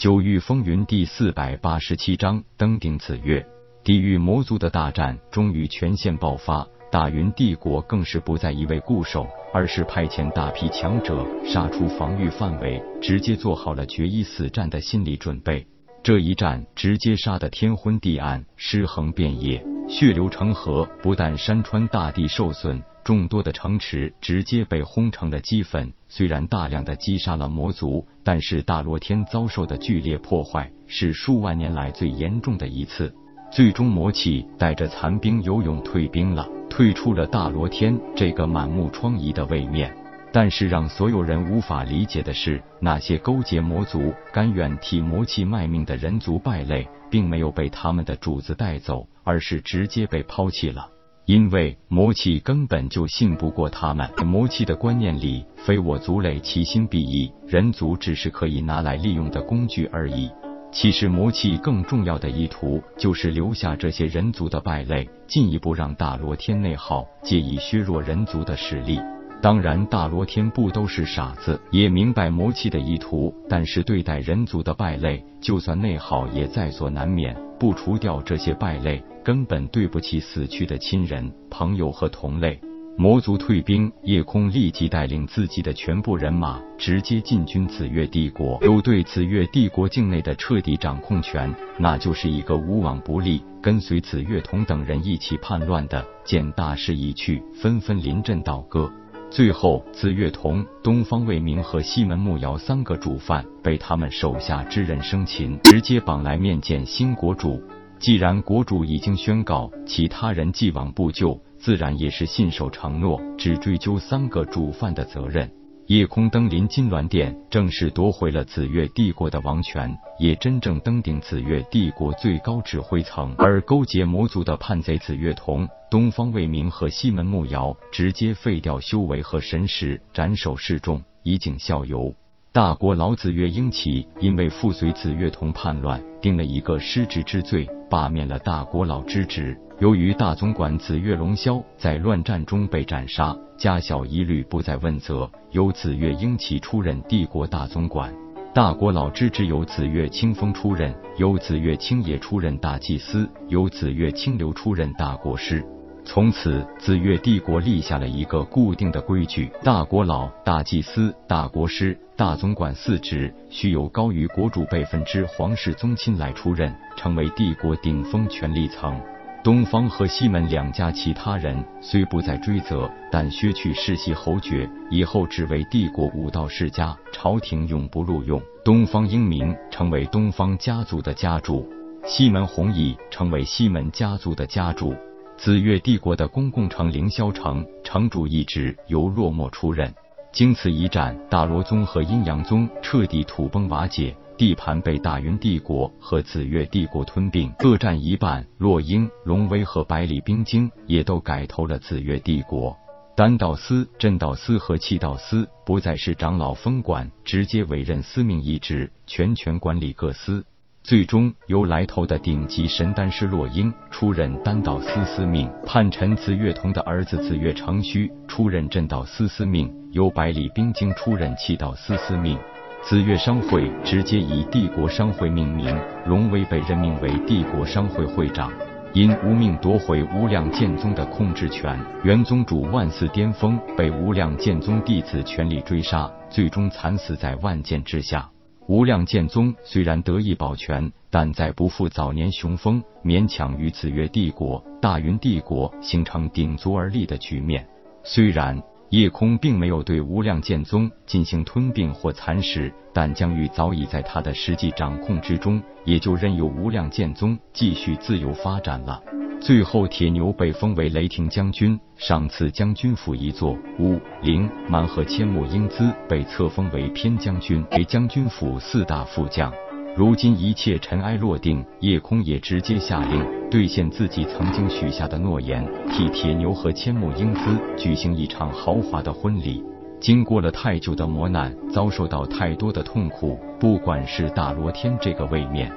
九域风云第四百八十七章登顶紫月，地狱魔族的大战终于全线爆发。大云帝国更是不再一味固守，而是派遣大批强者杀出防御范围，直接做好了决一死战的心理准备。这一战直接杀得天昏地暗，尸横遍野，血流成河。不但山川大地受损。众多的城池直接被轰成了齑粉。虽然大量的击杀了魔族，但是大罗天遭受的剧烈破坏是数万年来最严重的一次。最终，魔气带着残兵游勇退兵了，退出了大罗天这个满目疮痍的位面。但是让所有人无法理解的是，那些勾结魔族、甘愿替魔气卖命的人族败类，并没有被他们的主子带走，而是直接被抛弃了。因为魔气根本就信不过他们，魔气的观念里，非我族类，其心必异，人族只是可以拿来利用的工具而已。其实魔气更重要的意图，就是留下这些人族的败类，进一步让大罗天内耗，借以削弱人族的实力。当然，大罗天不都是傻子，也明白魔气的意图，但是对待人族的败类，就算内耗也在所难免。不除掉这些败类。根本对不起死去的亲人、朋友和同类。魔族退兵，夜空立即带领自己的全部人马直接进军紫月帝国，有对紫月帝国境内的彻底掌控权，那就是一个无往不利。跟随紫月童等人一起叛乱的，见大势已去，纷纷临阵倒戈。最后，紫月童、东方未明和西门木瑶三个主犯被他们手下之人生擒，直接绑来面见新国主。既然国主已经宣告其他人既往不咎，自然也是信守承诺，只追究三个主犯的责任。夜空登临金銮殿，正式夺回了紫月帝国的王权，也真正登顶紫月帝国最高指挥层。而勾结魔族的叛贼紫月瞳、东方未明和西门木瑶，直接废掉修为和神识，斩首示众，以儆效尤。大国老子月英起因为附随紫月同叛乱，定了一个失职之罪，罢免了大国老之职。由于大总管紫月龙霄在乱战中被斩杀，家小一律不再问责，由紫月英起出任帝国大总管。大国老之职由紫月清风出任，由紫月清野出任大祭司，由紫月清流出任大国师。从此，紫月帝国立下了一个固定的规矩：大国老、大祭司、大国师、大总管四职，须由高于国主辈分之皇室宗亲来出任，成为帝国顶峰权力层。东方和西门两家其他人虽不再追责，但削去世袭侯爵，以后只为帝国武道世家，朝廷永不录用。东方英明成为东方家族的家主，西门弘毅成为西门家族的家主。紫月帝国的公共城凌霄城城主一职由若墨出任。经此一战，大罗宗和阴阳宗彻底土崩瓦解，地盘被大云帝国和紫月帝国吞并，各占一半。洛英、龙威和百里冰晶也都改投了紫月帝国。丹道司、镇道司和气道司不再是长老分管，直接委任司命一职，全权管理各司。最终由来头的顶级神丹师洛英出任丹道司司命，叛臣紫月童的儿子紫月长须出任镇道司司命，由百里冰晶出任气道司司命。紫月商会直接以帝国商会命名，龙威被任命为帝国商会会长。因无命夺回无量剑宗的控制权，元宗主万四巅峰被无量剑宗弟子全力追杀，最终惨死在万剑之下。无量剑宗虽然得以保全，但再不复早年雄风，勉强与紫月帝国、大云帝国形成鼎足而立的局面。虽然夜空并没有对无量剑宗进行吞并或蚕食，但疆域早已在他的实际掌控之中，也就任由无量剑宗继续自由发展了。最后，铁牛被封为雷霆将军，赏赐将军府一座。五灵蛮和千木英姿被册封为偏将军，为将军府四大副将。如今一切尘埃落定，夜空也直接下令兑现自己曾经许下的诺言，替铁牛和千木英姿举行一场豪华的婚礼。经过了太久的磨难，遭受到太多的痛苦，不管是大罗天这个位面。